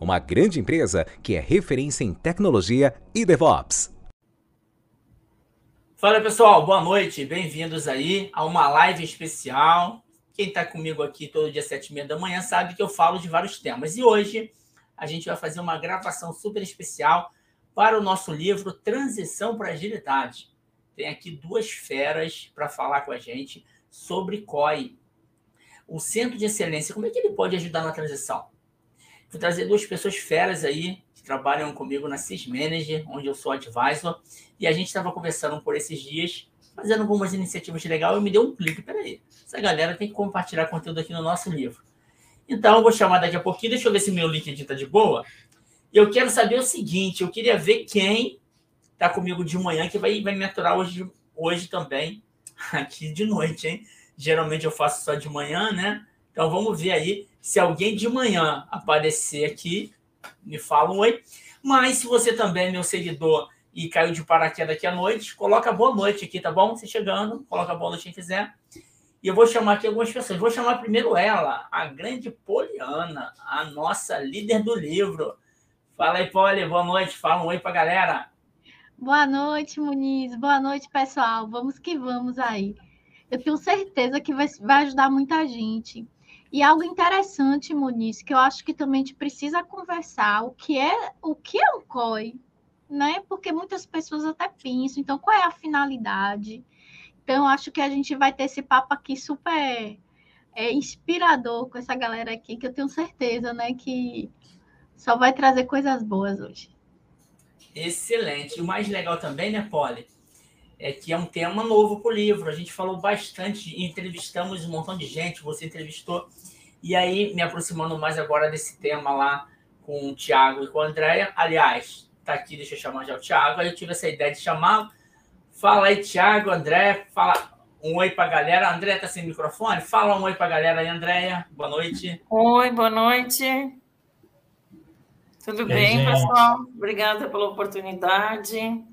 uma grande empresa que é referência em tecnologia e DevOps. Fala pessoal, boa noite, bem-vindos aí a uma live especial. Quem está comigo aqui todo dia sete e meia da manhã sabe que eu falo de vários temas. E hoje a gente vai fazer uma gravação super especial para o nosso livro Transição para Agilidade. Tem aqui duas feras para falar com a gente sobre COI, o centro de excelência, como é que ele pode ajudar na transição? Vou trazer duas pessoas feras aí, que trabalham comigo na Sys Manager, onde eu sou advisor, e a gente estava conversando por esses dias, fazendo algumas iniciativas legais, e me deu um clique, peraí, essa galera tem que compartilhar conteúdo aqui no nosso livro. Então, eu vou chamar daqui a pouquinho, deixa eu ver se meu LinkedIn está de boa, eu quero saber o seguinte, eu queria ver quem está comigo de manhã, que vai, vai me aturar hoje, hoje também, aqui de noite, hein? Geralmente eu faço só de manhã, né? Então vamos ver aí se alguém de manhã aparecer aqui, me fala um oi. Mas se você também é meu seguidor e caiu de paraquedas aqui à noite, coloca boa noite aqui, tá bom? Você chegando, coloca boa noite quem quiser. E eu vou chamar aqui algumas pessoas. Vou chamar primeiro ela, a grande Poliana, a nossa líder do livro. Fala aí, Poli, boa noite. Fala um oi pra galera. Boa noite, Muniz. Boa noite, pessoal. Vamos que vamos aí eu tenho certeza que vai, vai ajudar muita gente. E algo interessante, Muniz, que eu acho que também a gente precisa conversar, o que é o que é um COI, né? Porque muitas pessoas até pensam, então qual é a finalidade? Então, acho que a gente vai ter esse papo aqui super é, inspirador com essa galera aqui, que eu tenho certeza, né, que só vai trazer coisas boas hoje. Excelente. E o mais legal também, né, Polly? É que é um tema novo para o livro. A gente falou bastante, entrevistamos um montão de gente, você entrevistou. E aí, me aproximando mais agora desse tema lá com o Tiago e com a Andréia. Aliás, tá aqui, deixa eu chamar já o Tiago. Aí eu tive essa ideia de chamar. Fala aí, Tiago, André, fala um oi para a galera. André tá sem microfone? Fala um oi para a galera aí, Andréia. Boa noite. Oi, boa noite. Tudo bem, pessoal? Obrigada pela oportunidade.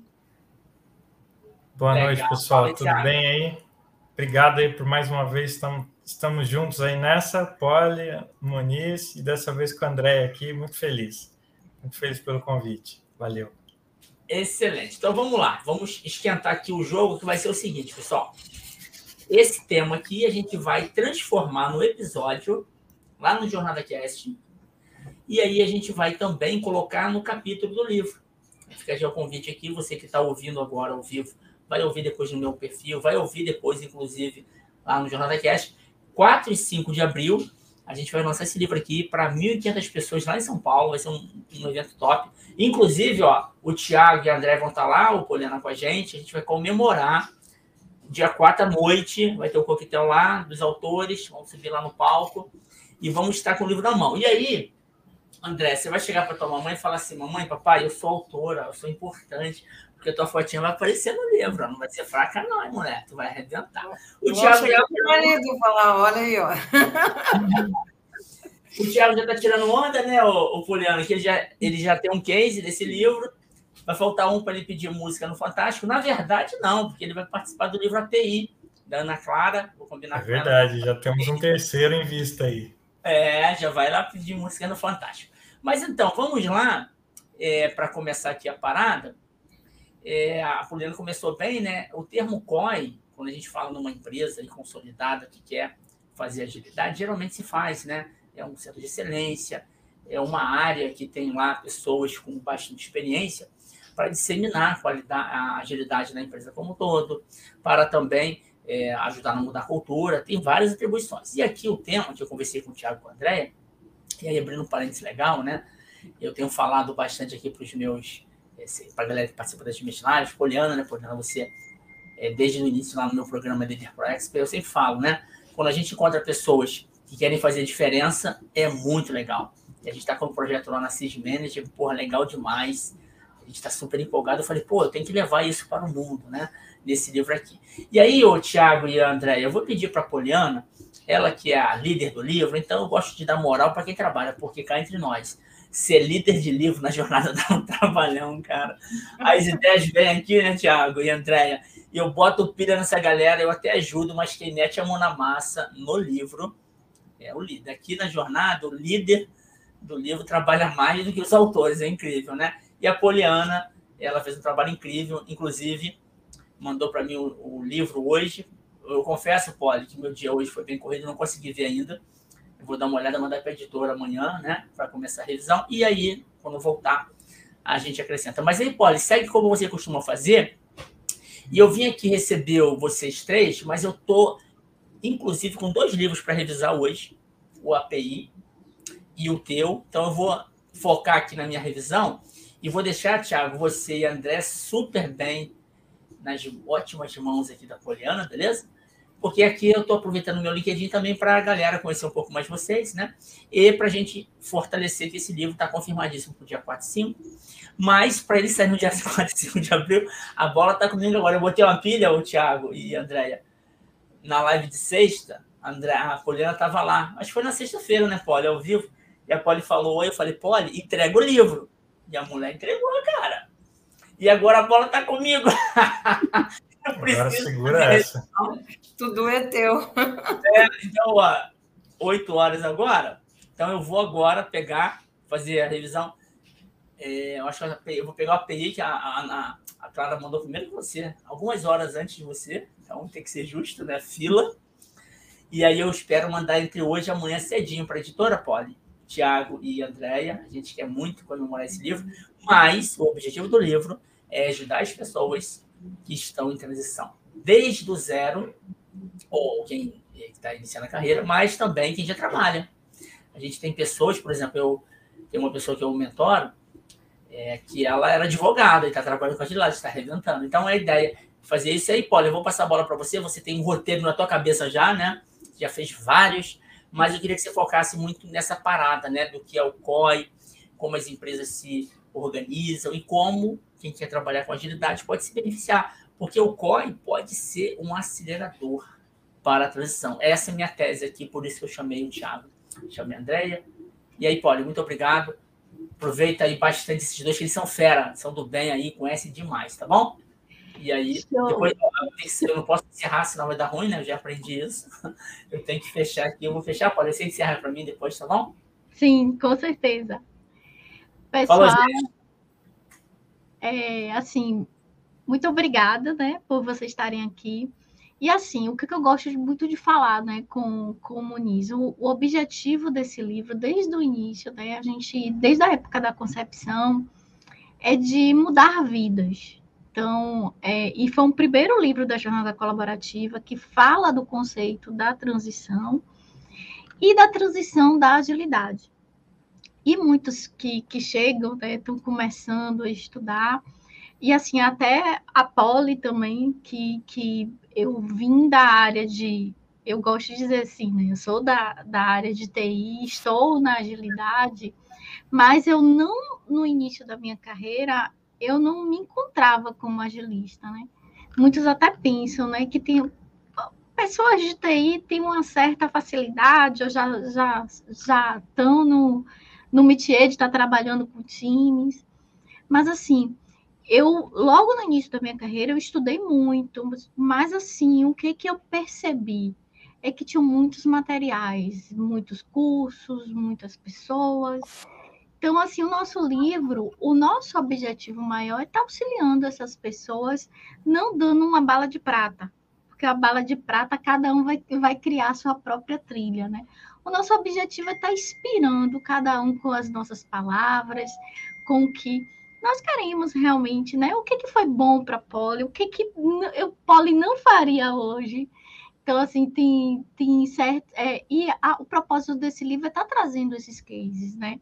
Boa Legal. noite, pessoal. Tudo bem aí? Obrigado aí por mais uma vez. Estamos, estamos juntos aí nessa, Poli, Moniz, e dessa vez com o André aqui. Muito feliz. Muito feliz pelo convite. Valeu. Excelente. Então vamos lá. Vamos esquentar aqui o jogo, que vai ser o seguinte, pessoal. Esse tema aqui a gente vai transformar no episódio lá no Jornada Cast. E aí a gente vai também colocar no capítulo do livro. Fica já o convite aqui, você que está ouvindo agora ao vivo vai ouvir depois no meu perfil, vai ouvir depois, inclusive, lá no Jornal da Cast. 4 e 5 de abril, a gente vai lançar esse livro aqui para 1.500 pessoas lá em São Paulo, vai ser um, um, evento top. Inclusive, ó, o Thiago e a André vão estar tá lá, o Poliana com a gente, a gente vai comemorar dia 4 à noite, vai ter o um coquetel lá dos autores, vamos subir lá no palco e vamos estar com o livro na mão. E aí, André, você vai chegar para tua mamãe e falar assim: Mamãe, papai, eu sou autora, eu sou importante, porque tua fotinha vai aparecer no livro, não vai ser fraca, não, hein, mulher? Tu vai arrebentar. O Thiago já. marido falar, olha aí, ó. o Thiago já tá tirando onda, né, o, o Poliano, que ele já, ele já tem um case desse livro. Vai faltar um para ele pedir música no Fantástico. Na verdade, não, porque ele vai participar do livro API, da Ana Clara. Vou combinar é verdade, já temos um terceiro em vista aí. É, já vai lá pedir música no Fantástico. Mas então, vamos lá, é, para começar aqui a parada é, a Poliana começou bem, né? O termo COI, quando a gente fala numa empresa consolidada que quer fazer agilidade, geralmente se faz, né? É um centro de excelência, é uma área que tem lá pessoas com bastante experiência para disseminar a, a agilidade na empresa como um todo, para também é, ajudar a mudar a cultura, tem várias atribuições. E aqui o tema que eu conversei com o Thiago e com a Andréia, e aí abrindo um parênteses legal, né? Eu tenho falado bastante aqui para os meus, para a galera que participa das minhas lives, Poliana, né? Poliana, você, é, desde o início lá no meu programa Pro Expert, eu sempre falo, né? Quando a gente encontra pessoas que querem fazer diferença, é muito legal. E a gente está com um projeto lá na Cis Manager, porra, legal demais. A gente está super empolgado. Eu falei, pô, eu tenho que levar isso para o mundo, né? Nesse livro aqui. E aí, o Tiago e a André, eu vou pedir para a Poliana, ela que é a líder do livro, então eu gosto de dar moral para quem trabalha, porque cá entre nós, ser líder de livro na jornada dá um trabalhão, cara. As ideias vêm aqui, né, Tiago e Andréia? E eu boto pilha nessa galera, eu até ajudo, mas quem mete a mão na massa no livro é o líder. Aqui na jornada, o líder do livro trabalha mais do que os autores, é incrível, né? E a Poliana, ela fez um trabalho incrível, inclusive mandou para mim o, o, livro hoje. Eu confesso, Poli, que meu dia hoje foi bem corrido, não consegui ver ainda. Vou dar uma olhada, mandar para a editora amanhã, né, para começar a revisão. E aí, quando voltar, a gente acrescenta. Mas aí, Poli, segue como você costuma fazer. E eu vim aqui receber vocês três, mas eu tô, inclusive, com dois livros para revisar hoje: o API e o teu. Então, eu vou focar aqui na minha revisão e vou deixar, Thiago, você e André super bem nas ótimas mãos aqui da Poliana, beleza? Porque aqui eu estou aproveitando meu LinkedIn também para a galera conhecer um pouco mais vocês, né? E para a gente fortalecer que esse livro está confirmadíssimo para o dia 4 e 5. Mas para ele sair no dia 4 e 5 de abril, a bola está comigo agora. Eu botei uma pilha, o Thiago e a Andréia, na live de sexta. A, a Poliana estava lá. Acho que foi na sexta-feira, né, Poli? Ao vivo. E a Poli falou: Oi, eu falei, Poli, entrega o livro. E a mulher entregou, cara. E agora a bola tá comigo. agora segura essa. Tudo é teu. É, então, ó, oito horas agora. Então eu vou agora pegar, fazer a revisão. É, eu acho que eu vou pegar o API que a, a, a Clara mandou primeiro que você, algumas horas antes de você. Então tem que ser justo, né? Fila. E aí eu espero mandar entre hoje e amanhã cedinho para a editora, Poli. Tiago e Andréia. A gente quer muito comemorar esse livro, mas o objetivo do livro é ajudar as pessoas que estão em transição, desde o zero, ou quem está iniciando a carreira, mas também quem já trabalha. A gente tem pessoas, por exemplo, eu tenho uma pessoa que eu mentoro, é, que ela era advogada e está trabalhando com agilidade, está arrebentando. Então, a ideia é fazer isso aí, Paulo, eu vou passar a bola para você, você tem um roteiro na tua cabeça já, né? Já fez vários, mas eu queria que você focasse muito nessa parada, né, do que é o COI, como as empresas se organizam e como quem quer trabalhar com agilidade pode se beneficiar, porque o COI pode ser um acelerador para a transição. Essa é a minha tese aqui, por isso que eu chamei o Thiago, chamei a Andréia. E aí, Paulo, muito obrigado. Aproveita aí bastante esses dois, que eles são fera, são do bem aí, conhecem demais, tá bom? E aí, Show. depois eu não posso encerrar, senão vai dar ruim, né? Eu já aprendi isso. Eu tenho que fechar aqui. Eu vou fechar, pode ser encerrar para mim depois, tá bom? Sim, com certeza. Pessoal, é, assim, muito obrigada, né, por vocês estarem aqui. E assim, o que eu gosto muito de falar, né, com, com o Muniz, o, o objetivo desse livro, desde o início, né, a gente, desde a época da concepção, é de mudar vidas, então, é, e foi um primeiro livro da jornada colaborativa que fala do conceito da transição e da transição da agilidade. E muitos que, que chegam, né, estão começando a estudar, e assim, até a Poli também, que, que eu vim da área de. Eu gosto de dizer assim, né? Eu sou da, da área de TI, estou na agilidade, mas eu não, no início da minha carreira, eu não me encontrava como agilista, né? Muitos até pensam, né, que tem pessoas de TI têm uma certa facilidade, ou já já já estão no no métier de estar trabalhando com times. Mas assim, eu logo no início da minha carreira eu estudei muito, mas assim, o que que eu percebi é que tinham muitos materiais, muitos cursos, muitas pessoas, então, assim, o nosso livro, o nosso objetivo maior é estar tá auxiliando essas pessoas, não dando uma bala de prata, porque a bala de prata cada um vai, vai criar a sua própria trilha, né? O nosso objetivo é estar tá inspirando cada um com as nossas palavras, com o que nós queremos realmente, né? O que, que foi bom para Poli, o que, que eu, Poli não faria hoje. Então, assim, tem, tem certo. É, e a, o propósito desse livro é estar tá trazendo esses cases, né?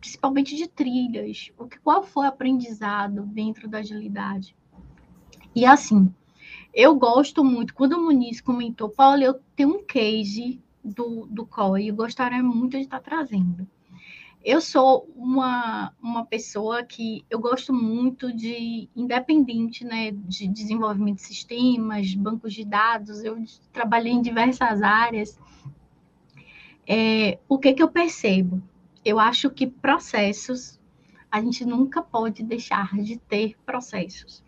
principalmente de trilhas. O que, qual foi o aprendizado dentro da agilidade? E assim, eu gosto muito, quando o Muniz comentou, Paulo, eu tenho um case do, do COI, eu gostaria muito de estar trazendo. Eu sou uma, uma pessoa que eu gosto muito de, independente né, de desenvolvimento de sistemas, bancos de dados, eu trabalhei em diversas áreas. É, o que, que eu percebo? Eu acho que processos, a gente nunca pode deixar de ter processos.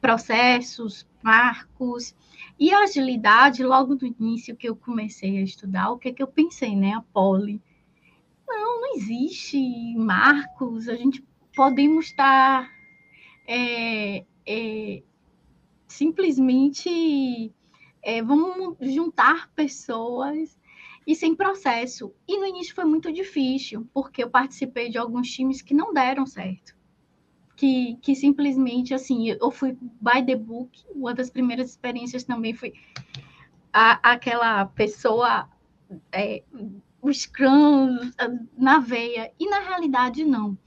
Processos, marcos. E a agilidade, logo no início que eu comecei a estudar, o que, que eu pensei, né? A poli não, não existe marcos. A gente podemos estar é, é, simplesmente é, vamos juntar pessoas e sem processo. E no início foi muito difícil, porque eu participei de alguns times que não deram certo. Que, que simplesmente, assim, eu fui by the book, uma das primeiras experiências também foi a, aquela pessoa é, o Scrum na veia, e na realidade não.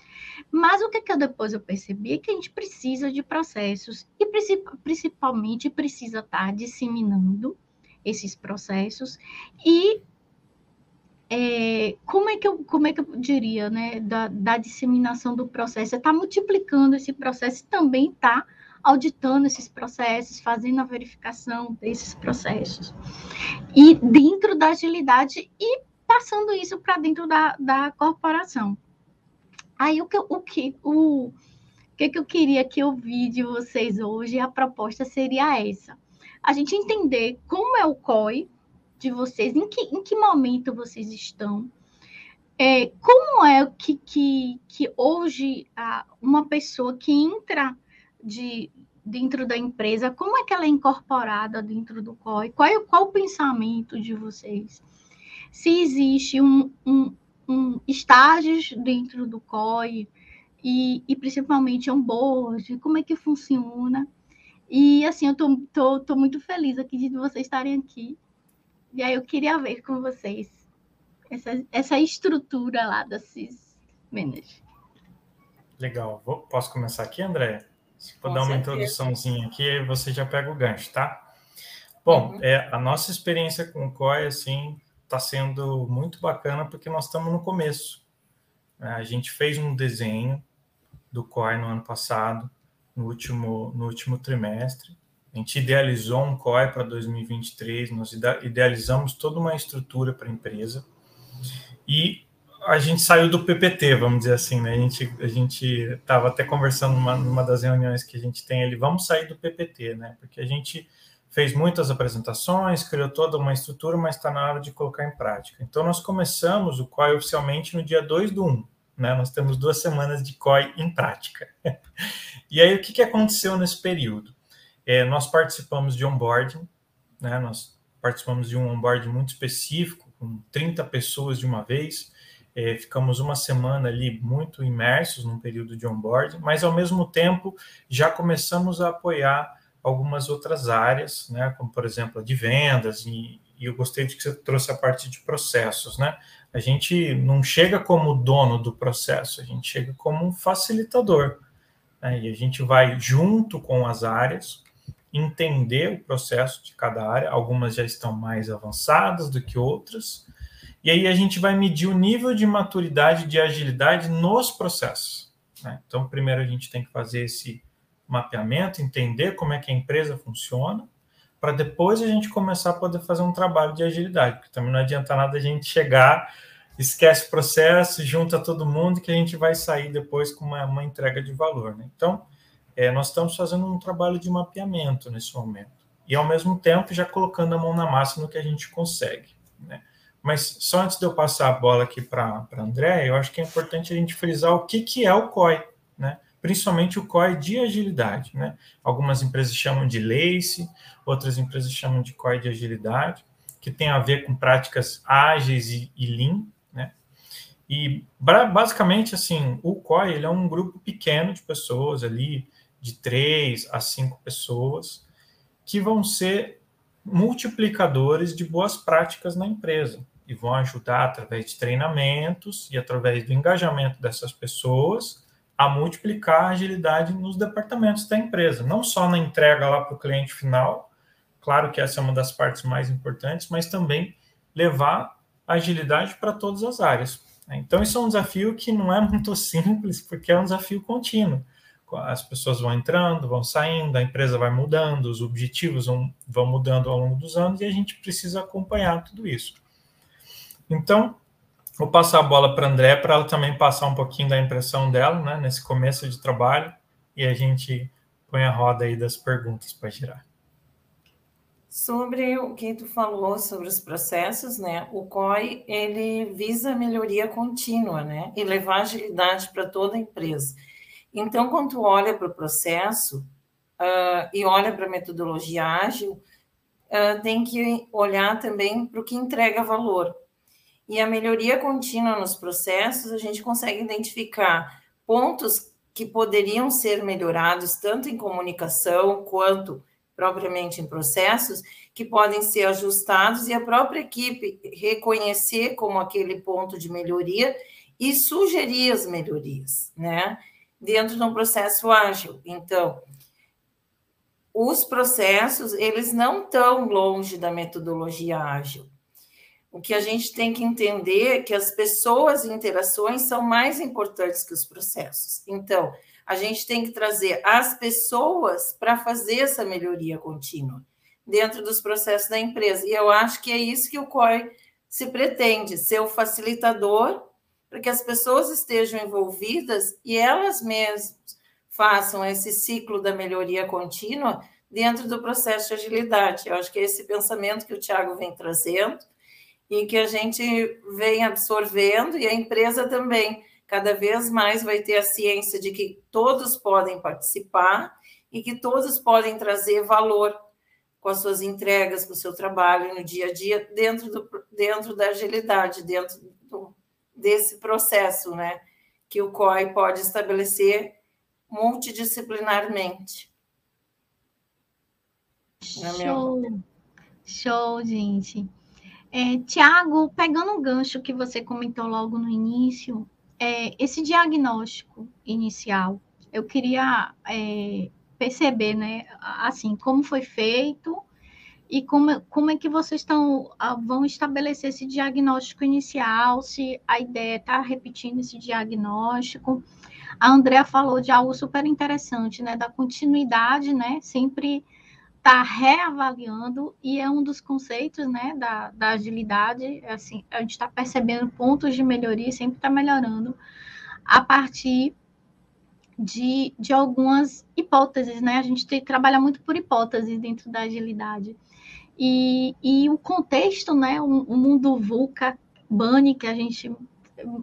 Mas o que, que eu depois eu percebi é que a gente precisa de processos, e principalmente precisa estar disseminando esses processos, e é, como, é que eu, como é que eu diria, né, da, da disseminação do processo? Está multiplicando esse processo e também está auditando esses processos, fazendo a verificação desses processos. E dentro da agilidade e passando isso para dentro da, da corporação. Aí o que, o, que, o, que, que eu queria que eu vi de vocês hoje, a proposta seria essa. A gente entender como é o COI de vocês, em que, em que momento vocês estão, é, como é que, que, que hoje a, uma pessoa que entra de, dentro da empresa, como é que ela é incorporada dentro do COI? Qual é qual o pensamento de vocês? se existe um, um, um estágios dentro do COI e, e principalmente onboard, como é que funciona. E assim, eu tô muito feliz aqui de vocês estarem aqui. E aí eu queria ver com vocês essa, essa estrutura lá da CIS Manager. Legal. Vou, posso começar aqui, André? Se for dar uma introduçãozinha aqui, aí você já pega o gancho, tá? Bom, uhum. é, a nossa experiência com o COI, assim, está sendo muito bacana porque nós estamos no começo. Né? A gente fez um desenho do COI no ano passado, no último, no último trimestre. A gente idealizou um COI para 2023, nós idealizamos toda uma estrutura para a empresa e a gente saiu do PPT, vamos dizer assim, né? A gente a gente estava até conversando numa, numa das reuniões que a gente tem ali, vamos sair do PPT, né? Porque a gente fez muitas apresentações, criou toda uma estrutura, mas está na hora de colocar em prática. Então, nós começamos o COI oficialmente no dia 2 do 1. Né? Nós temos duas semanas de COI em prática. e aí, o que, que aconteceu nesse período? É, nós participamos de onboarding, né? nós participamos de um onboarding muito específico, com 30 pessoas de uma vez, é, ficamos uma semana ali muito imersos num período de onboarding, mas ao mesmo tempo já começamos a apoiar algumas outras áreas, né, como por exemplo a de vendas, e, e, eu gostei de que você trouxe a parte de processos, né? A gente não chega como dono do processo, a gente chega como um facilitador, né, e a gente vai junto com as áreas entender o processo de cada área, algumas já estão mais avançadas do que outras, e aí a gente vai medir o nível de maturidade, de agilidade nos processos. Né? Então, primeiro a gente tem que fazer esse mapeamento, entender como é que a empresa funciona, para depois a gente começar a poder fazer um trabalho de agilidade, porque também não adianta nada a gente chegar, esquece o processo, junta todo mundo, que a gente vai sair depois com uma, uma entrega de valor. Né? Então, é, nós estamos fazendo um trabalho de mapeamento nesse momento, e ao mesmo tempo já colocando a mão na massa no que a gente consegue. Né? Mas só antes de eu passar a bola aqui para a André, eu acho que é importante a gente frisar o que, que é o COI. Né? principalmente o COI de agilidade. Né? Algumas empresas chamam de LACE, outras empresas chamam de COI de agilidade, que tem a ver com práticas ágeis e, e Lean. Né? E basicamente, assim, o COI ele é um grupo pequeno de pessoas ali, de três a cinco pessoas, que vão ser multiplicadores de boas práticas na empresa. e vão ajudar através de treinamentos e através do engajamento dessas pessoas a multiplicar a agilidade nos departamentos da empresa, não só na entrega lá para o cliente final, claro que essa é uma das partes mais importantes, mas também levar agilidade para todas as áreas. Então, isso é um desafio que não é muito simples, porque é um desafio contínuo. As pessoas vão entrando, vão saindo, a empresa vai mudando, os objetivos vão, vão mudando ao longo dos anos e a gente precisa acompanhar tudo isso. Então, vou passar a bola para a André para ela também passar um pouquinho da impressão dela, né, nesse começo de trabalho, e a gente põe a roda aí das perguntas para girar. Sobre o que tu falou sobre os processos, né? O COI ele visa melhoria contínua, né? E levar agilidade para toda a empresa. Então, quando tu olha para o processo uh, e olha para a metodologia ágil, uh, tem que olhar também para o que entrega valor. E a melhoria contínua nos processos, a gente consegue identificar pontos que poderiam ser melhorados tanto em comunicação quanto propriamente em processos, que podem ser ajustados e a própria equipe reconhecer como aquele ponto de melhoria e sugerir as melhorias, né? Dentro de um processo ágil. Então, os processos, eles não estão longe da metodologia ágil. O que a gente tem que entender é que as pessoas e interações são mais importantes que os processos. Então, a gente tem que trazer as pessoas para fazer essa melhoria contínua dentro dos processos da empresa. E eu acho que é isso que o COI se pretende, ser o facilitador para que as pessoas estejam envolvidas e elas mesmas façam esse ciclo da melhoria contínua dentro do processo de agilidade. Eu acho que é esse pensamento que o Tiago vem trazendo e que a gente vem absorvendo e a empresa também cada vez mais vai ter a ciência de que todos podem participar e que todos podem trazer valor com as suas entregas, com o seu trabalho no dia a dia, dentro, do, dentro da agilidade, dentro desse processo, né? Que o COI pode estabelecer multidisciplinarmente. Show! Show, gente. É, Tiago, pegando o gancho que você comentou logo no início, é, esse diagnóstico inicial, eu queria é, perceber, né, assim, como foi feito e como, como é que vocês estão, vão estabelecer esse diagnóstico inicial, se a ideia está é repetindo esse diagnóstico. A Andrea falou de algo super interessante, né, da continuidade, né, sempre está reavaliando e é um dos conceitos né, da, da agilidade. Assim, a gente está percebendo pontos de melhoria, sempre está melhorando a partir de, de algumas hipóteses, né? A gente tem, trabalha muito por hipóteses dentro da agilidade. E, e o contexto, né? O, o mundo VUCA, BANI, que a gente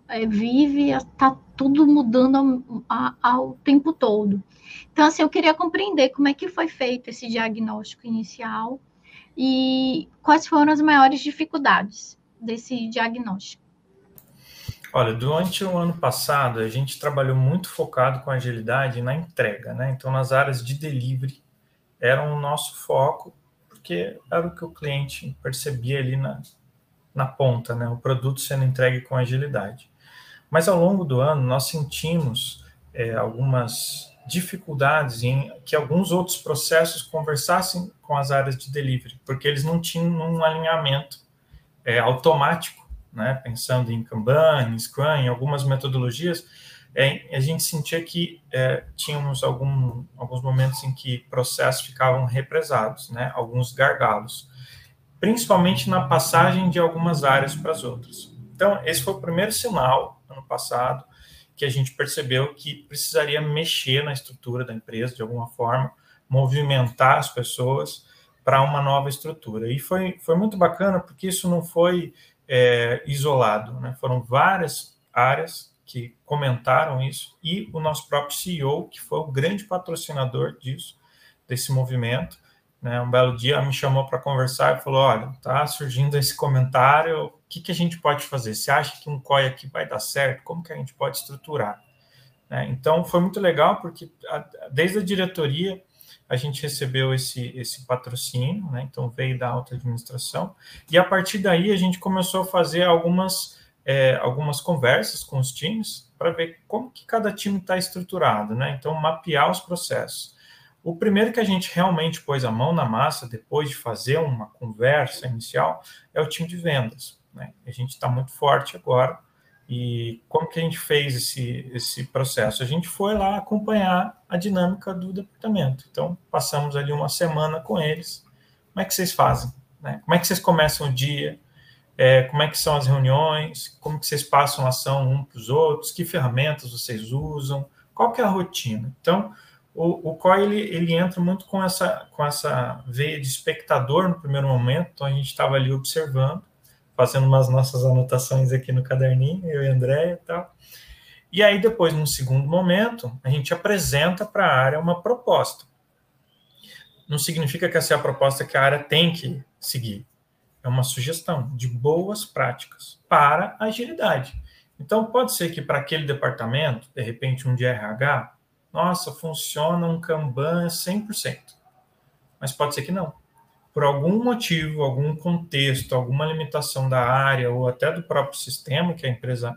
é, vive, está tudo mudando ao tempo todo. Então, assim, eu queria compreender como é que foi feito esse diagnóstico inicial e quais foram as maiores dificuldades desse diagnóstico. Olha, durante o ano passado, a gente trabalhou muito focado com agilidade na entrega, né? Então, nas áreas de delivery, era o nosso foco, porque era o que o cliente percebia ali na, na ponta, né? O produto sendo entregue com agilidade. Mas ao longo do ano, nós sentimos é, algumas dificuldades em que alguns outros processos conversassem com as áreas de delivery, porque eles não tinham um alinhamento é, automático, né? pensando em Kanban, em Scrum, em algumas metodologias, é, a gente sentia que é, tínhamos algum, alguns momentos em que processos ficavam represados, né? alguns gargalos, principalmente na passagem de algumas áreas para as outras. Então, esse foi o primeiro sinal, ano passado, que a gente percebeu que precisaria mexer na estrutura da empresa de alguma forma, movimentar as pessoas para uma nova estrutura. E foi, foi muito bacana porque isso não foi é, isolado, né? foram várias áreas que comentaram isso e o nosso próprio CEO, que foi o grande patrocinador disso, desse movimento, né? Um belo dia me chamou para conversar e falou: Olha, tá surgindo esse comentário, o que, que a gente pode fazer? Você acha que um COI aqui vai dar certo? Como que a gente pode estruturar? Né? Então foi muito legal porque desde a diretoria a gente recebeu esse, esse patrocínio, né? então veio da alta administração, e a partir daí a gente começou a fazer algumas, é, algumas conversas com os times para ver como que cada time está estruturado, né? então mapear os processos. O primeiro que a gente realmente pôs a mão na massa, depois de fazer uma conversa inicial, é o time de vendas. Né? A gente está muito forte agora, e como que a gente fez esse, esse processo? A gente foi lá acompanhar a dinâmica do departamento. Então, passamos ali uma semana com eles. Como é que vocês fazem? Né? Como é que vocês começam o dia? É, como é que são as reuniões? Como que vocês passam ação um para os outros? Que ferramentas vocês usam? Qual que é a rotina? Então, o, o COI, ele, ele entra muito com essa, com essa veia de espectador no primeiro momento. Então, a gente estava ali observando fazendo umas nossas anotações aqui no caderninho, eu e André e tal. E aí, depois, num segundo momento, a gente apresenta para a área uma proposta. Não significa que essa é a proposta que a área tem que seguir. É uma sugestão de boas práticas para agilidade. Então, pode ser que para aquele departamento, de repente, um de RH, nossa, funciona um Kanban 100%. Mas pode ser que não por algum motivo, algum contexto, alguma limitação da área ou até do próprio sistema que a empresa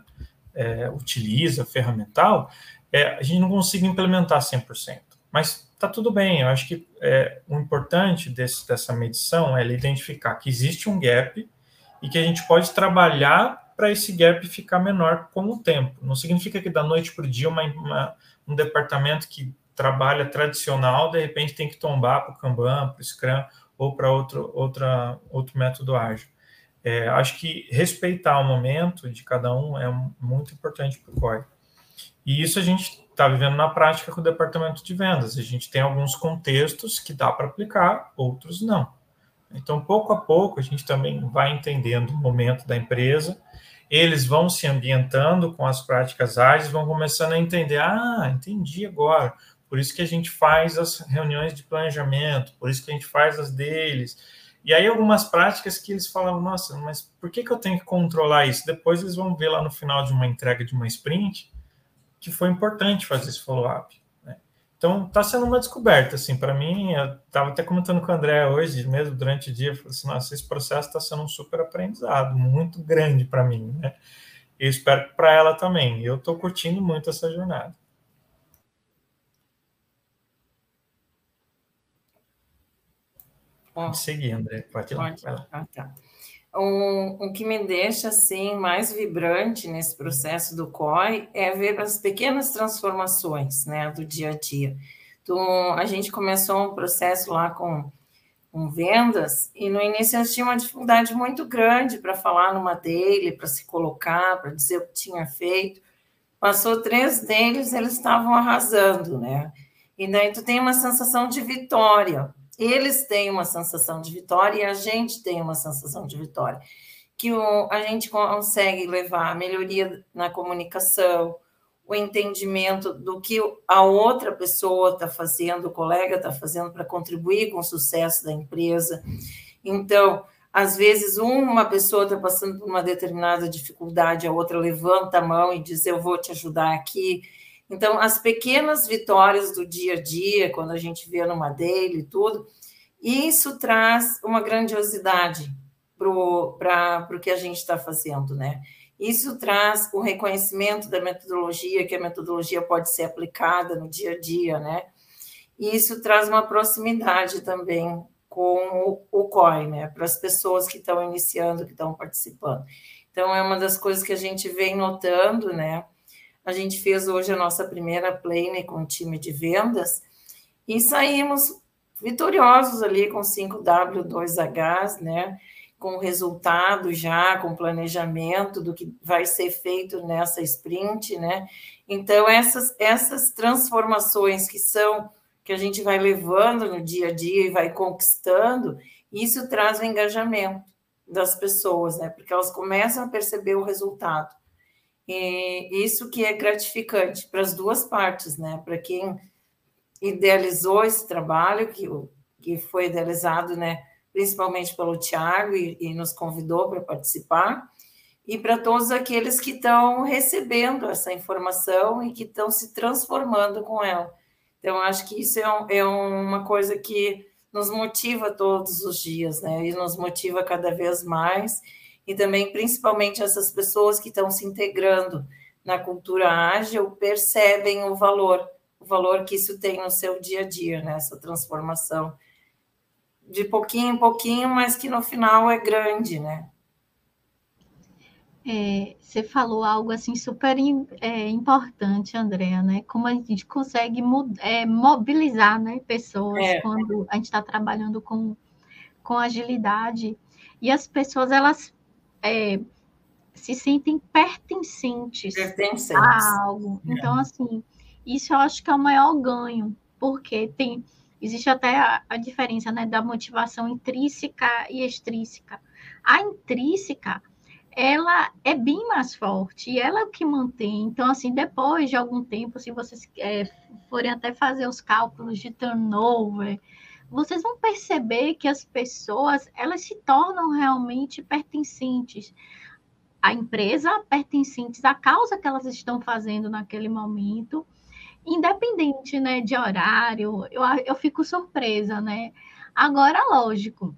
é, utiliza, ferramental, é, a gente não consiga implementar 100%. Mas está tudo bem, eu acho que é, o importante desse, dessa medição é identificar que existe um gap e que a gente pode trabalhar para esse gap ficar menor com o tempo. Não significa que da noite para o dia uma, uma, um departamento que trabalha tradicional, de repente tem que tombar para o Kanban, para o Scrum, ou para outro, outra, outro método ágil. É, acho que respeitar o momento de cada um é muito importante para o COI. E isso a gente está vivendo na prática com o departamento de vendas. A gente tem alguns contextos que dá para aplicar, outros não. Então, pouco a pouco, a gente também vai entendendo o momento da empresa, eles vão se ambientando com as práticas ágeis, vão começando a entender, ah, entendi agora, por isso que a gente faz as reuniões de planejamento, por isso que a gente faz as deles. E aí algumas práticas que eles falam, nossa, mas por que, que eu tenho que controlar isso? Depois eles vão ver lá no final de uma entrega de uma sprint que foi importante fazer esse follow-up. Né? Então está sendo uma descoberta, assim, para mim, eu estava até comentando com o André hoje, mesmo durante o dia, eu falei assim, nossa, esse processo está sendo um super aprendizado, muito grande para mim, né? Eu espero que para ela também. Eu estou curtindo muito essa jornada. Pode seguir, André. Pode ir lá. Pode. lá. Ah, tá. O, o que me deixa assim mais vibrante nesse processo do COI é ver as pequenas transformações né, do dia a dia. Então, a gente começou um processo lá com, com vendas e no início a gente tinha uma dificuldade muito grande para falar numa dele, para se colocar, para dizer o que tinha feito. Passou três deles, eles estavam arrasando, né? E daí tu tem uma sensação de vitória, eles têm uma sensação de vitória e a gente tem uma sensação de vitória. Que o, a gente consegue levar a melhoria na comunicação, o entendimento do que a outra pessoa está fazendo, o colega está fazendo para contribuir com o sucesso da empresa. Então, às vezes, uma pessoa está passando por uma determinada dificuldade, a outra levanta a mão e diz: Eu vou te ajudar aqui. Então, as pequenas vitórias do dia a dia, quando a gente vê numa dele e tudo, isso traz uma grandiosidade para o que a gente está fazendo, né? Isso traz o reconhecimento da metodologia, que a metodologia pode ser aplicada no dia a dia, né? E isso traz uma proximidade também com o, o COI, né? Para as pessoas que estão iniciando, que estão participando. Então, é uma das coisas que a gente vem notando, né? A gente fez hoje a nossa primeira plane com o time de vendas e saímos vitoriosos ali com 5W2Hs, né? Com resultado já, com planejamento do que vai ser feito nessa sprint, né? Então, essas, essas transformações que são, que a gente vai levando no dia a dia e vai conquistando, isso traz o engajamento das pessoas, né? Porque elas começam a perceber o resultado. E isso que é gratificante para as duas partes, né? Para quem idealizou esse trabalho, que, que foi idealizado, né? Principalmente pelo Tiago e, e nos convidou para participar, e para todos aqueles que estão recebendo essa informação e que estão se transformando com ela. Então, acho que isso é, um, é uma coisa que nos motiva todos os dias, né? E nos motiva cada vez mais. E também, principalmente, essas pessoas que estão se integrando na cultura ágil percebem o valor, o valor que isso tem no seu dia a dia, né? Essa transformação de pouquinho em pouquinho, mas que no final é grande, né? É, você falou algo assim super é, importante, Andréa, né? Como a gente consegue é, mobilizar né, pessoas é. quando a gente está trabalhando com, com agilidade. E as pessoas, elas é, se sentem pertencentes, pertencentes. a algo. É. Então, assim, isso eu acho que é o maior ganho, porque tem existe até a, a diferença né, da motivação intrínseca e extrínseca. A intrínseca ela é bem mais forte e ela é o que mantém. Então, assim, depois de algum tempo, se vocês é, forem até fazer os cálculos de turnover, vocês vão perceber que as pessoas elas se tornam realmente pertencentes à empresa, pertencentes à causa que elas estão fazendo naquele momento, independente né, de horário. Eu, eu fico surpresa, né? Agora, lógico,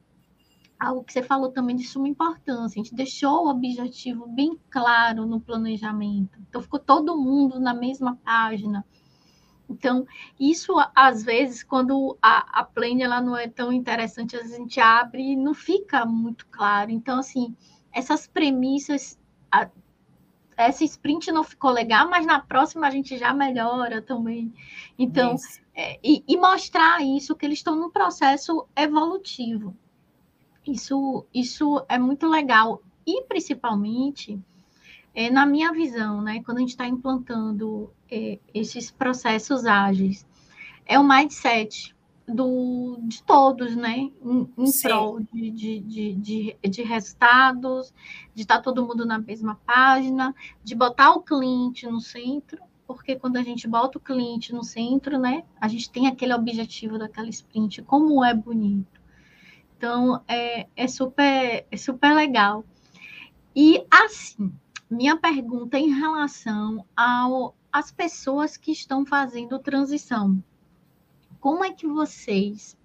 algo que você falou também de suma importância. A gente deixou o objetivo bem claro no planejamento. Então, ficou todo mundo na mesma página. Então, isso, às vezes, quando a, a plane ela não é tão interessante, a gente abre e não fica muito claro. Então, assim, essas premissas, a, essa sprint não ficou legal, mas na próxima a gente já melhora também. Então, é, e, e mostrar isso, que eles estão num processo evolutivo. Isso, isso é muito legal. E principalmente, é, na minha visão, né, quando a gente está implantando é, esses processos ágeis, é o mindset do, de todos, né? Em, em prol de, de, de, de, resultados, de estar tá todo mundo na mesma página, de botar o cliente no centro, porque quando a gente bota o cliente no centro, né? A gente tem aquele objetivo daquela sprint, como é bonito. Então, é, é, super, é super legal. E, assim, minha pergunta em relação às pessoas que estão fazendo transição. Como é que vocês...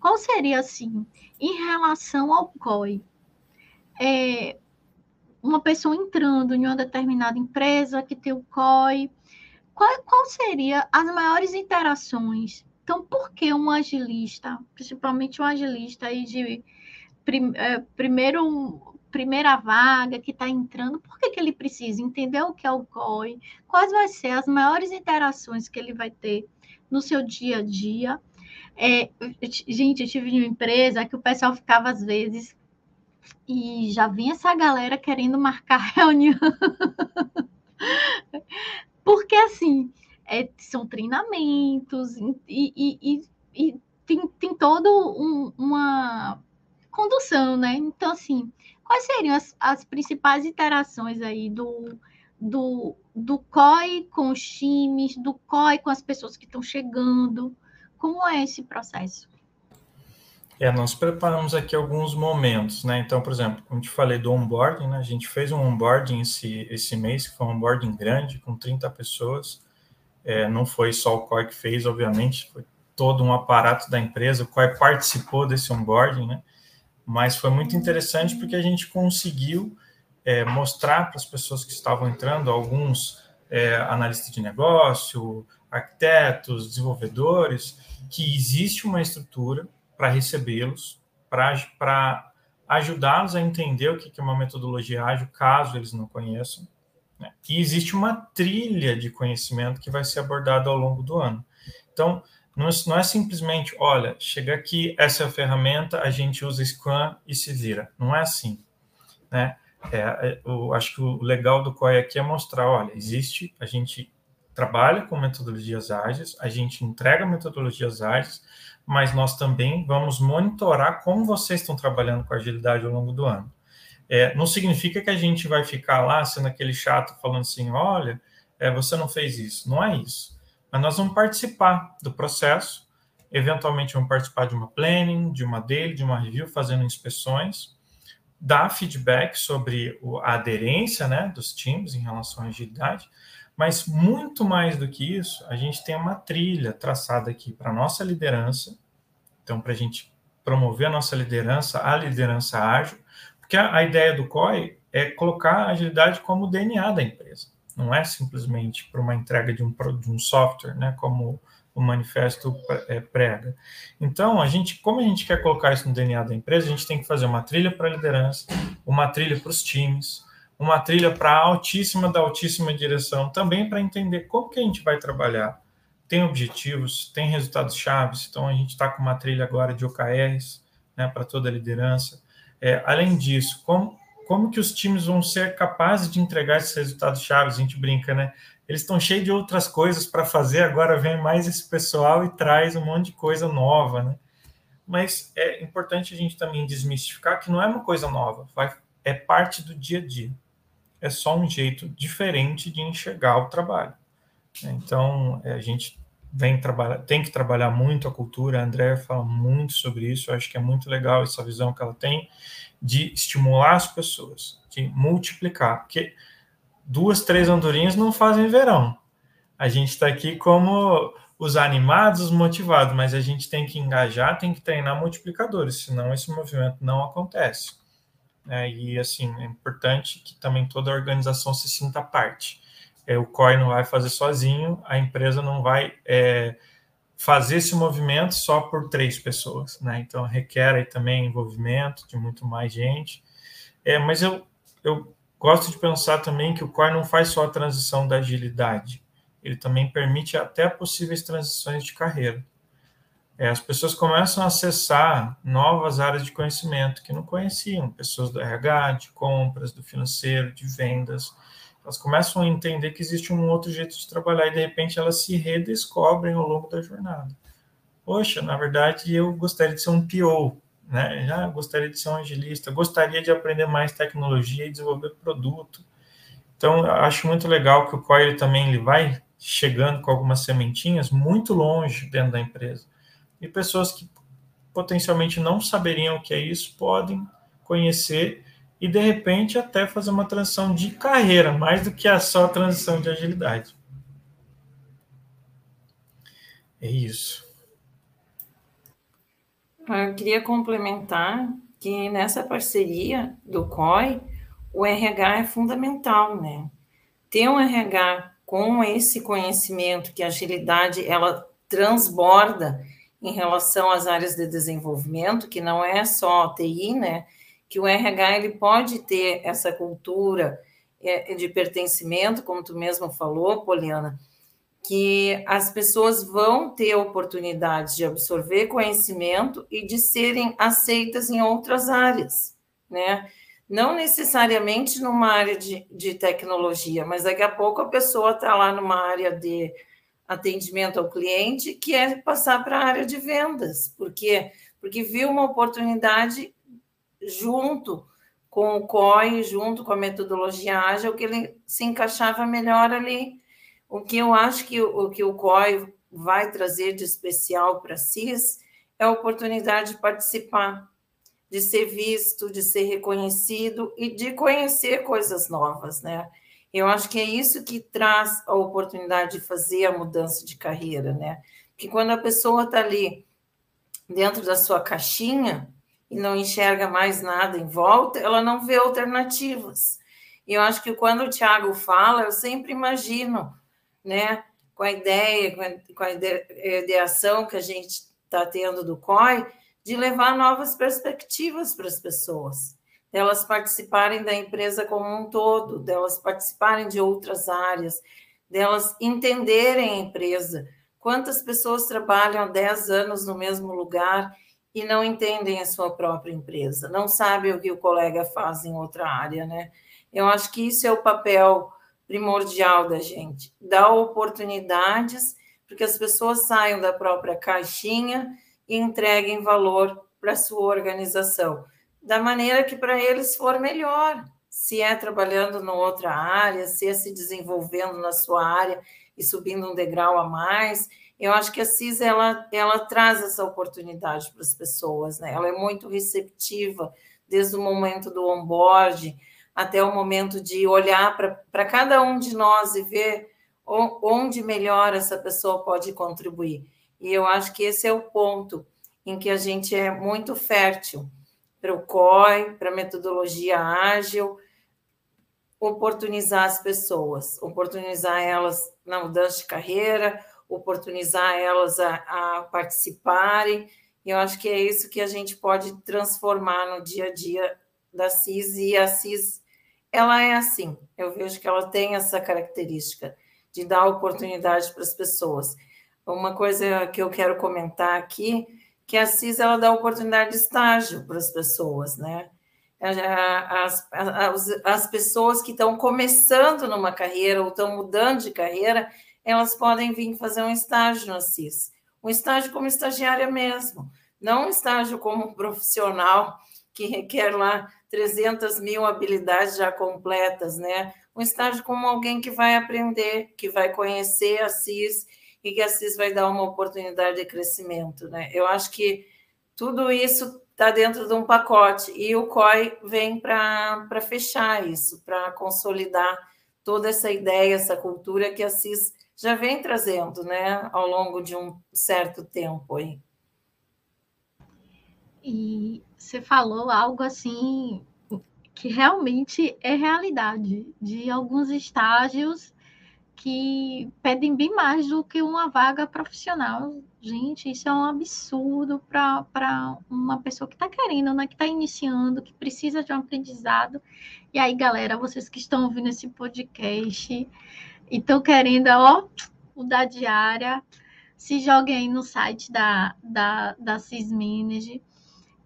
Qual seria, assim, em relação ao COI? É, uma pessoa entrando em uma determinada empresa que tem o COI, qual, qual seria as maiores interações então, por que um agilista, principalmente um agilista aí de prim, é, primeiro, primeira vaga que está entrando, por que, que ele precisa entender o que é o COI, quais vão ser as maiores interações que ele vai ter no seu dia a dia. É, gente, eu tive uma empresa que o pessoal ficava às vezes e já vinha essa galera querendo marcar reunião. Porque assim, é, são treinamentos e, e, e, e tem, tem um, uma condução, né? Então, assim, quais seriam as, as principais interações aí do, do, do COI com os times, do COI com as pessoas que estão chegando? Como é esse processo? É, nós preparamos aqui alguns momentos, né? Então, por exemplo, como te falei do onboarding, né? A gente fez um onboarding esse, esse mês, que foi um onboarding grande, com 30 pessoas. É, não foi só o COI que fez, obviamente, foi todo um aparato da empresa, o COI participou desse onboarding, né? Mas foi muito interessante porque a gente conseguiu é, mostrar para as pessoas que estavam entrando, alguns é, analistas de negócio, arquitetos, desenvolvedores, que existe uma estrutura para recebê-los, para ajudá-los a entender o que é uma metodologia ágil, caso eles não conheçam, né? E existe uma trilha de conhecimento que vai ser abordada ao longo do ano. Então, não é, não é simplesmente, olha, chega aqui, essa é a ferramenta, a gente usa Scrum e se vira. Não é assim. Né? É, é eu acho que o legal do COI aqui é mostrar, olha, existe, a gente trabalha com metodologias ágeis, a gente entrega metodologias ágeis, mas nós também vamos monitorar como vocês estão trabalhando com agilidade ao longo do ano. É, não significa que a gente vai ficar lá sendo aquele chato falando assim, olha, é, você não fez isso. Não é isso. Mas nós vamos participar do processo, eventualmente vamos participar de uma planning, de uma daily, de uma review, fazendo inspeções, dar feedback sobre a aderência né, dos times em relação à agilidade, Mas muito mais do que isso, a gente tem uma trilha traçada aqui para a nossa liderança. Então, para a gente promover a nossa liderança, a liderança ágil, porque a, a ideia do COI é colocar a agilidade como o DNA da empresa. Não é simplesmente para uma entrega de um, de um software, né, como o manifesto é, prega. Então, a gente, como a gente quer colocar isso no DNA da empresa, a gente tem que fazer uma trilha para a liderança, uma trilha para os times, uma trilha para a altíssima da altíssima direção, também para entender como que a gente vai trabalhar. Tem objetivos, tem resultados chaves, então a gente está com uma trilha agora de OKRs né, para toda a liderança. É, além disso, como, como que os times vão ser capazes de entregar esses resultados chaves? A gente brinca, né? Eles estão cheios de outras coisas para fazer, agora vem mais esse pessoal e traz um monte de coisa nova, né? Mas é importante a gente também desmistificar que não é uma coisa nova, vai, é parte do dia a dia é só um jeito diferente de enxergar o trabalho. Então, é, a gente vem trabalhar, tem que trabalhar muito a cultura. A Andrea fala muito sobre isso. Eu acho que é muito legal essa visão que ela tem de estimular as pessoas, de multiplicar, porque duas, três andorinhas não fazem verão. A gente está aqui como os animados, os motivados, mas a gente tem que engajar, tem que treinar multiplicadores, senão esse movimento não acontece. É, e assim, é importante que também toda a organização se sinta parte. É, o COI não vai fazer sozinho, a empresa não vai é, fazer esse movimento só por três pessoas, né? Então requer aí também envolvimento de muito mais gente. É, mas eu, eu gosto de pensar também que o COI não faz só a transição da agilidade, ele também permite até possíveis transições de carreira é, as pessoas começam a acessar novas áreas de conhecimento que não conheciam, pessoas do RH, de compras, do financeiro, de vendas. Elas começam a entender que existe um outro jeito de trabalhar e de repente elas se redescobrem ao longo da jornada. Poxa, na verdade eu gostaria de ser um PO, né? Já gostaria de ser um agilista, gostaria de aprender mais tecnologia e desenvolver produto. Então, acho muito legal que o COI também ele vai chegando com algumas sementinhas muito longe dentro da empresa e pessoas que potencialmente não saberiam o que é isso podem conhecer e de repente até fazer uma transição de carreira, mais do que a só transição de agilidade. É isso. Eu queria complementar que nessa parceria do COI, o RH é fundamental, né? Ter um RH com esse conhecimento que a agilidade ela transborda em relação às áreas de desenvolvimento, que não é só TI, né? Que o RH ele pode ter essa cultura é, de pertencimento, como tu mesmo falou, Poliana, que as pessoas vão ter oportunidades de absorver conhecimento e de serem aceitas em outras áreas, né? Não necessariamente numa área de, de tecnologia, mas daqui a pouco a pessoa está lá numa área de atendimento ao cliente, que é passar para a área de vendas. Por quê? Porque viu uma oportunidade junto com o COI, junto com a metodologia ágil, que ele se encaixava melhor ali. O que eu acho que o, que o COI vai trazer de especial para a CIS é a oportunidade de participar, de ser visto, de ser reconhecido e de conhecer coisas novas, né? Eu acho que é isso que traz a oportunidade de fazer a mudança de carreira, né? Que quando a pessoa está ali dentro da sua caixinha e não enxerga mais nada em volta, ela não vê alternativas. E eu acho que quando o Tiago fala, eu sempre imagino, né, com a ideia, com a ideação que a gente está tendo do COI, de levar novas perspectivas para as pessoas delas participarem da empresa como um todo, delas participarem de outras áreas, delas entenderem a empresa. Quantas pessoas trabalham há 10 anos no mesmo lugar e não entendem a sua própria empresa, não sabem o que o colega faz em outra área, né? Eu acho que isso é o papel primordial da gente, dar oportunidades para que as pessoas saiam da própria caixinha e entreguem valor para a sua organização da maneira que para eles for melhor. Se é trabalhando em outra área, se é se desenvolvendo na sua área e subindo um degrau a mais. Eu acho que a CIS ela, ela traz essa oportunidade para as pessoas, né? Ela é muito receptiva desde o momento do onboard até o momento de olhar para cada um de nós e ver onde melhor essa pessoa pode contribuir. E eu acho que esse é o ponto em que a gente é muito fértil para o COI, para a metodologia ágil, oportunizar as pessoas, oportunizar elas na mudança de carreira, oportunizar elas a, a participarem. E eu acho que é isso que a gente pode transformar no dia a dia da CIS. E a CIS, ela é assim. Eu vejo que ela tem essa característica de dar oportunidade para as pessoas. Uma coisa que eu quero comentar aqui, que a CIS ela dá oportunidade de estágio para as pessoas, né? As, as, as pessoas que estão começando numa carreira ou estão mudando de carreira, elas podem vir fazer um estágio na CIS. Um estágio como estagiária mesmo, não um estágio como profissional que requer lá 300 mil habilidades já completas, né? Um estágio como alguém que vai aprender, que vai conhecer a CIS e que a CIS vai dar uma oportunidade de crescimento, né? Eu acho que tudo isso está dentro de um pacote e o COI vem para fechar isso, para consolidar toda essa ideia, essa cultura que a CIS já vem trazendo, né, ao longo de um certo tempo aí. E você falou algo assim que realmente é realidade, de alguns estágios que pedem bem mais do que uma vaga profissional. Gente, isso é um absurdo para uma pessoa que está querendo, né? que está iniciando, que precisa de um aprendizado. E aí, galera, vocês que estão ouvindo esse podcast e estão querendo, ó, mudar de área, se joguem aí no site da, da, da Cismanage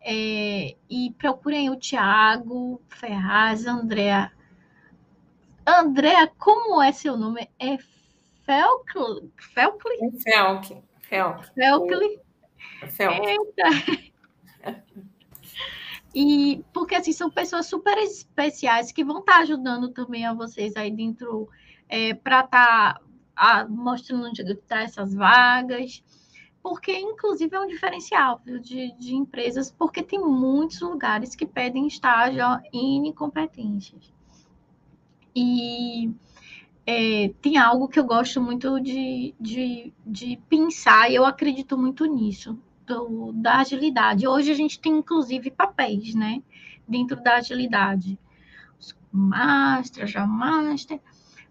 é, e procurem o Tiago Ferraz, Andréa. Andréa, como é seu nome? É? É Felcle. Felcle. Felcle. Felcle. E porque assim são pessoas super especiais que vão estar ajudando também a vocês aí dentro é, para estar tá, mostrando onde está essas vagas porque inclusive é um diferencial de, de empresas, porque tem muitos lugares que pedem estágio em incompetências. E é, tem algo que eu gosto muito de, de, de pensar, e eu acredito muito nisso, do, da agilidade. Hoje a gente tem, inclusive, papéis, né? Dentro da agilidade. Master, já master.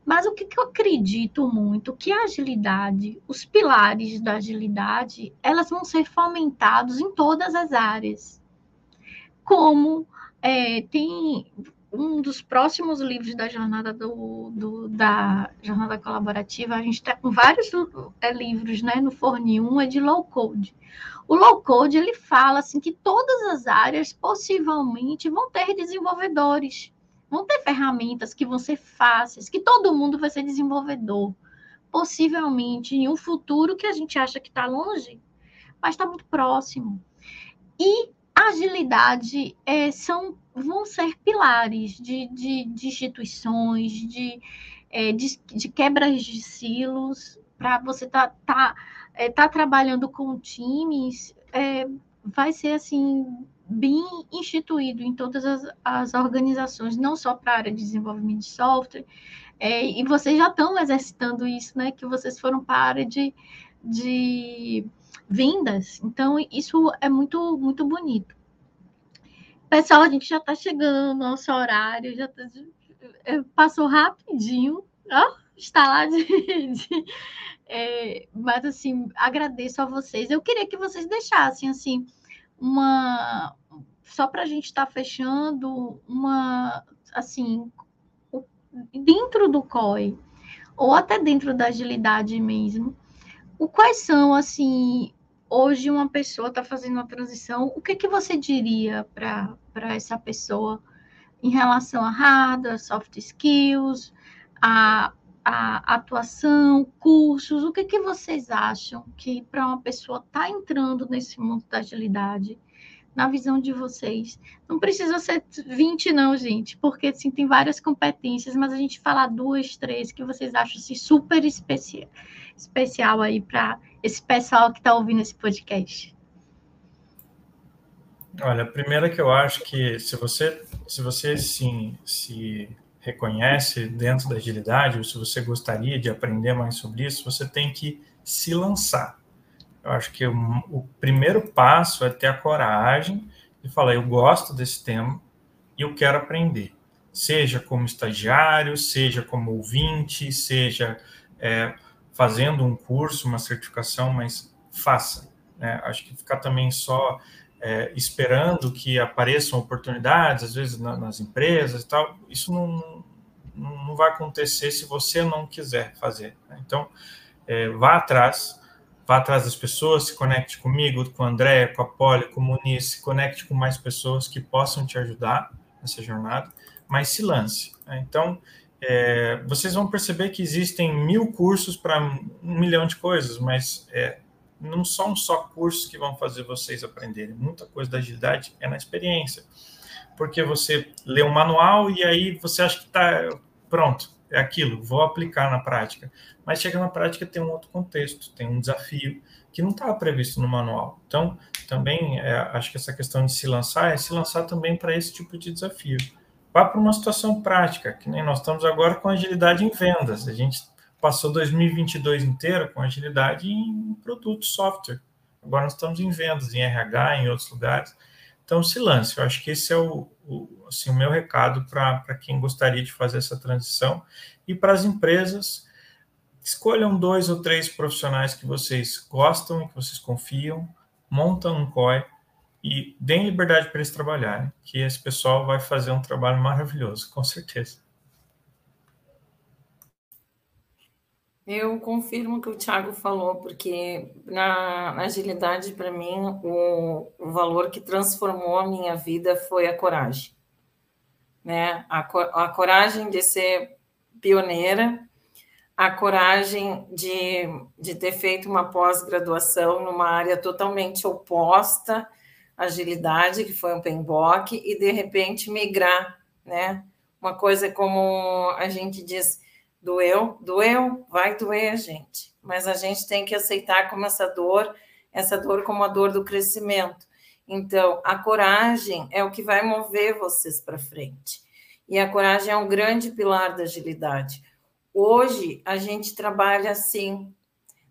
Mas o que, que eu acredito muito, que a agilidade, os pilares da agilidade, elas vão ser fomentados em todas as áreas. Como é, tem um dos próximos livros da jornada do, do, da jornada colaborativa, a gente está com vários é, livros, né? No Forni, um é de low code. O low code ele fala assim que todas as áreas possivelmente vão ter desenvolvedores Vão ter ferramentas que ser fáceis, que todo mundo vai ser desenvolvedor. Possivelmente em um futuro que a gente acha que está longe, mas está muito próximo. E agilidade é, são, vão ser pilares de, de, de instituições, de, é, de, de, quebras de silos, para você estar tá, tá, é, tá trabalhando com times, é, vai ser assim bem instituído em todas as, as organizações, não só para a área de desenvolvimento de software, é, e vocês já estão exercitando isso, né? Que vocês foram para a área de, de vendas. Então, isso é muito, muito bonito. Pessoal, a gente já está chegando no nosso horário, já tá, é, passou rapidinho, ó, está lá de, de é, mas assim, agradeço a vocês. Eu queria que vocês deixassem assim uma só para a gente estar tá fechando uma assim dentro do COI ou até dentro da agilidade mesmo, o quais são assim hoje uma pessoa está fazendo uma transição, o que que você diria para essa pessoa em relação a hard, soft skills, a a atuação, cursos, o que, que vocês acham que para uma pessoa estar tá entrando nesse mundo da agilidade, na visão de vocês? Não precisa ser 20, não, gente, porque assim, tem várias competências, mas a gente fala duas, três que vocês acham assim, super especial, especial aí para esse pessoal que está ouvindo esse podcast. Olha, a primeira que eu acho que se você, se você sim se reconhece dentro da agilidade, ou se você gostaria de aprender mais sobre isso, você tem que se lançar. Eu acho que o, o primeiro passo é ter a coragem de falar: eu gosto desse tema e eu quero aprender. Seja como estagiário, seja como ouvinte, seja é, fazendo um curso, uma certificação, mas faça. Né? Acho que ficar também só é, esperando que apareçam oportunidades, às vezes na, nas empresas e tal, isso não, não vai acontecer se você não quiser fazer. Né? Então, é, vá atrás, vá atrás das pessoas, se conecte comigo, com a André, com a Poli, com o Muniz, se conecte com mais pessoas que possam te ajudar nessa jornada, mas se lance. Né? Então, é, vocês vão perceber que existem mil cursos para um milhão de coisas, mas é, não são só cursos que vão fazer vocês aprenderem. Muita coisa da agilidade é na experiência. Porque você lê um manual e aí você acha que está pronto, é aquilo, vou aplicar na prática. Mas chega na prática tem um outro contexto, tem um desafio que não estava previsto no manual. Então, também é, acho que essa questão de se lançar é se lançar também para esse tipo de desafio. Vá para uma situação prática, que nem nós estamos agora com agilidade em vendas. A gente passou 2022 inteiro com agilidade em produto, software. Agora nós estamos em vendas, em RH, em outros lugares. Então, se lance. Eu acho que esse é o, o, assim, o meu recado para quem gostaria de fazer essa transição. E para as empresas, escolham dois ou três profissionais que vocês gostam e que vocês confiam, montam um COI e deem liberdade para eles trabalharem, que esse pessoal vai fazer um trabalho maravilhoso, com certeza. Eu confirmo o que o Thiago falou, porque na, agilidade, para mim, o, o, valor que transformou a minha vida foi a coragem. Né? A, a coragem de ser pioneira, a coragem de, de ter feito uma pós-graduação numa área totalmente oposta à agilidade, que foi um PMBOK, e de repente migrar. Né? Uma coisa como a gente diz Doeu, doeu, vai doer, gente. Mas a gente tem que aceitar como essa dor, essa dor como a dor do crescimento. Então, a coragem é o que vai mover vocês para frente. E a coragem é um grande pilar da agilidade. Hoje, a gente trabalha assim.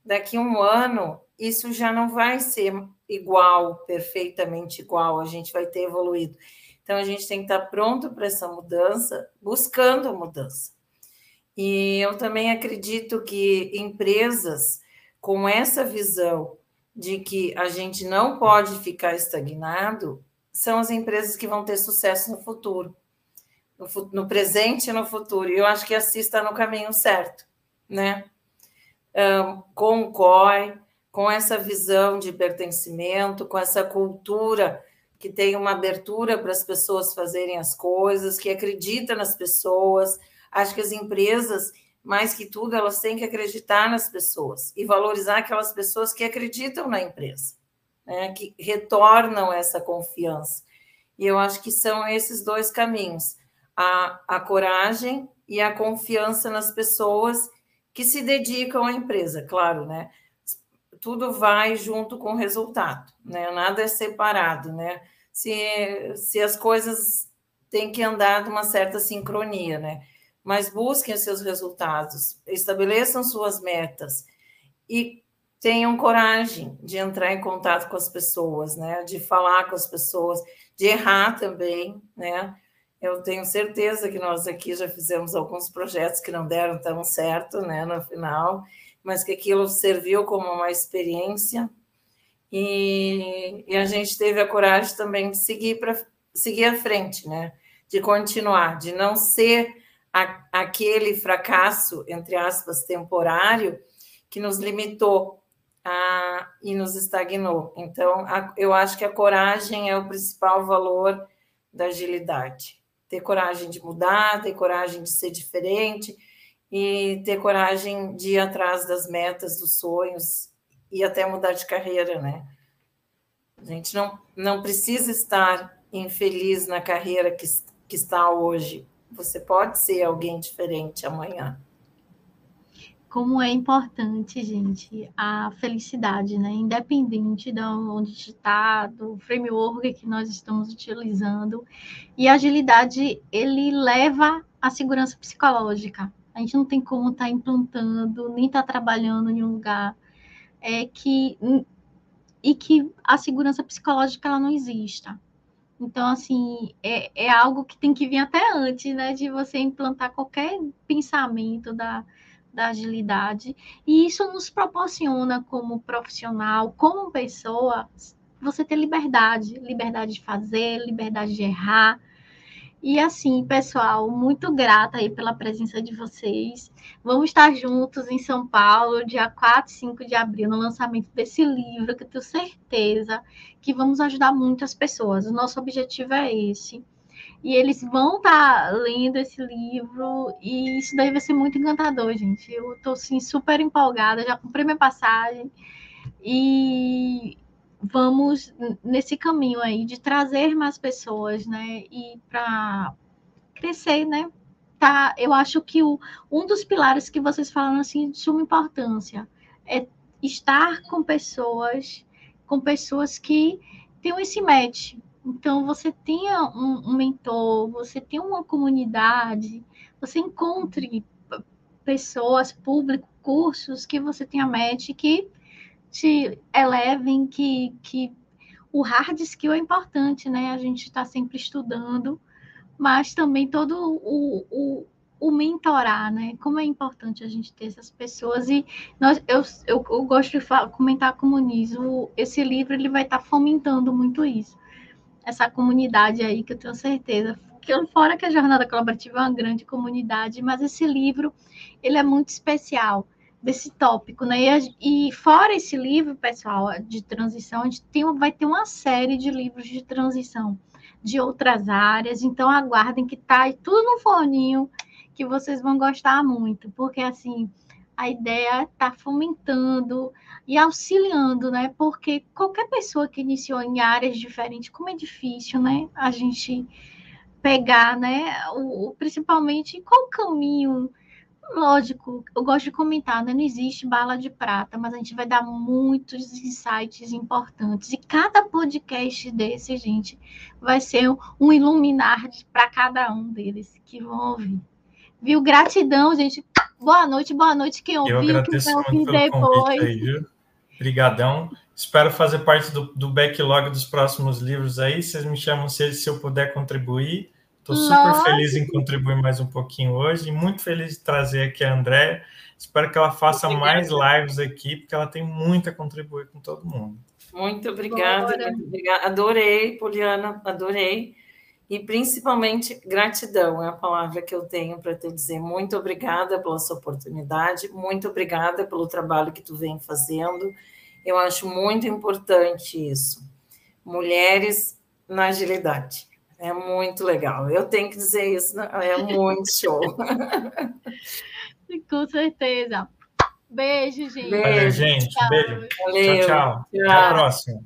Daqui a um ano, isso já não vai ser igual, perfeitamente igual, a gente vai ter evoluído. Então, a gente tem que estar pronto para essa mudança, buscando a mudança. E eu também acredito que empresas com essa visão de que a gente não pode ficar estagnado são as empresas que vão ter sucesso no futuro, no, no presente e no futuro. E eu acho que a CIS está no caminho certo, né? Um, com o COI, com essa visão de pertencimento, com essa cultura que tem uma abertura para as pessoas fazerem as coisas, que acredita nas pessoas, Acho que as empresas, mais que tudo, elas têm que acreditar nas pessoas e valorizar aquelas pessoas que acreditam na empresa, né? que retornam essa confiança. E eu acho que são esses dois caminhos: a, a coragem e a confiança nas pessoas que se dedicam à empresa, claro, né? Tudo vai junto com o resultado, né? Nada é separado, né? Se, se as coisas têm que andar de uma certa sincronia, né? Mas busquem os seus resultados, estabeleçam suas metas e tenham coragem de entrar em contato com as pessoas, né? De falar com as pessoas, de errar também, né? Eu tenho certeza que nós aqui já fizemos alguns projetos que não deram tão certo, né, no final, mas que aquilo serviu como uma experiência e, e a gente teve a coragem também de seguir para seguir à frente, né? De continuar, de não ser a, aquele fracasso, entre aspas, temporário, que nos limitou a, e nos estagnou. Então, a, eu acho que a coragem é o principal valor da agilidade. Ter coragem de mudar, ter coragem de ser diferente e ter coragem de ir atrás das metas, dos sonhos e até mudar de carreira, né? A gente não, não precisa estar infeliz na carreira que, que está hoje. Você pode ser alguém diferente amanhã. Como é importante, gente, a felicidade, né? Independente de onde está, do framework que nós estamos utilizando. E a agilidade, ele leva a segurança psicológica. A gente não tem como estar tá implantando, nem estar tá trabalhando em um lugar é, que e que a segurança psicológica ela não exista. Então, assim, é, é algo que tem que vir até antes, né, de você implantar qualquer pensamento da, da agilidade. E isso nos proporciona, como profissional, como pessoa, você ter liberdade, liberdade de fazer, liberdade de errar, e assim, pessoal, muito grata aí pela presença de vocês. Vamos estar juntos em São Paulo, dia 4 e 5 de abril, no lançamento desse livro, que eu tenho certeza que vamos ajudar muitas pessoas. O nosso objetivo é esse. E eles vão estar lendo esse livro, e isso daí vai ser muito encantador, gente. Eu estou assim, super empolgada, já comprei minha passagem. E vamos nesse caminho aí de trazer mais pessoas, né? E para crescer, né? Tá, eu acho que o, um dos pilares que vocês falam assim de suma importância é estar com pessoas, com pessoas que tenham esse match. Então, você tenha um, um mentor, você tem uma comunidade, você encontre pessoas, público, cursos que você tenha match que te elevem, que, que o hard skill é importante, né? A gente está sempre estudando, mas também todo o, o, o, mentorar, né? Como é importante a gente ter essas pessoas. E nós, eu, eu, eu gosto de falar, comentar com o Muniz, o, esse livro ele vai estar tá fomentando muito isso. Essa comunidade aí, que eu tenho certeza. Que fora que a jornada colaborativa é uma grande comunidade, mas esse livro ele é muito especial desse tópico, né? E, e, fora esse livro, pessoal, de transição, a gente tem, vai ter uma série de livros de transição de outras áreas, então aguardem que tá tudo no forninho que vocês vão gostar muito, porque assim, a ideia é tá fomentando e auxiliando, né? Porque qualquer pessoa que iniciou em áreas diferentes, como é difícil, né? A gente pegar, né? O, principalmente qual caminho Lógico, eu gosto de comentar, né? Não existe bala de prata, mas a gente vai dar muitos insights importantes. E cada podcast desse, gente, vai ser um iluminar para cada um deles que vão ouvir. Viu? Gratidão, gente. Boa noite, boa noite. Quem ouviu, eu agradeço quem muito pelo depois. Aí, viu? Obrigadão. Espero fazer parte do, do backlog dos próximos livros aí. Vocês me chamam se, se eu puder contribuir. Estou super feliz em contribuir mais um pouquinho hoje e muito feliz de trazer aqui a André. Espero que ela faça mais lives aqui, porque ela tem muito a contribuir com todo mundo. Muito obrigada, muito obrigada. Adorei, Poliana, adorei. E principalmente gratidão é a palavra que eu tenho para te dizer. Muito obrigada pela sua oportunidade, muito obrigada pelo trabalho que tu vem fazendo. Eu acho muito importante isso. Mulheres na agilidade. É muito legal. Eu tenho que dizer isso, né? é muito show. Com certeza. Beijo, gente. Beijo, Valeu, gente. Tchau. Beijo. Valeu. Tchau, tchau. tchau. Até a próxima.